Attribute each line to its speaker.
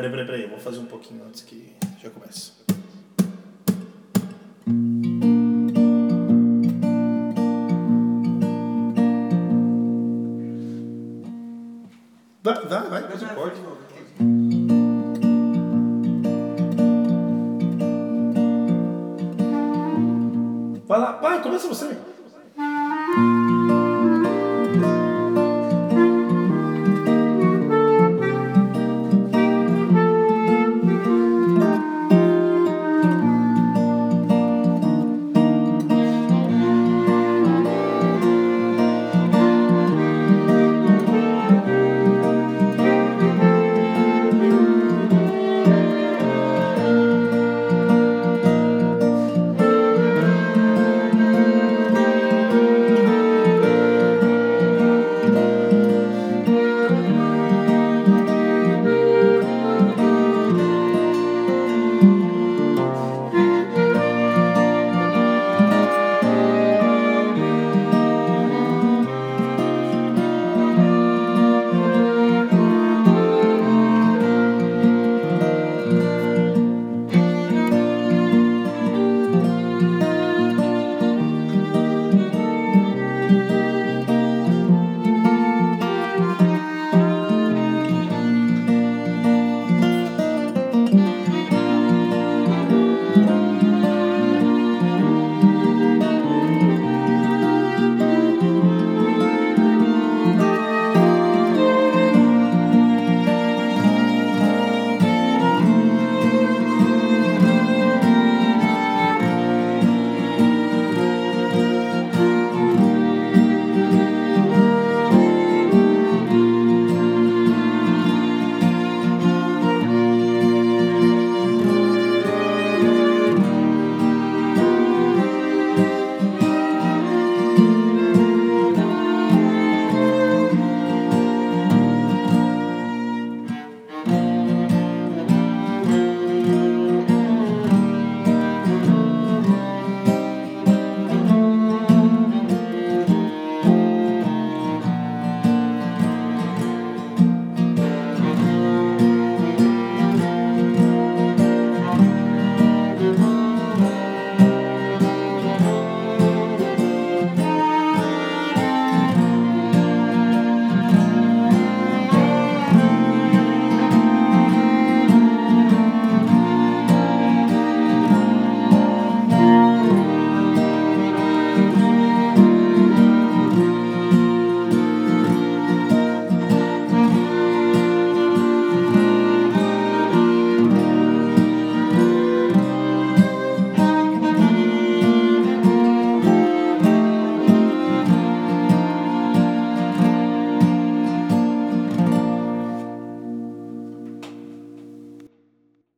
Speaker 1: Peraí, peraí, peraí. Eu vou fazer um pouquinho antes que já comece. Vai, vai, vai, faz um corte. Vai lá, vai, começa você.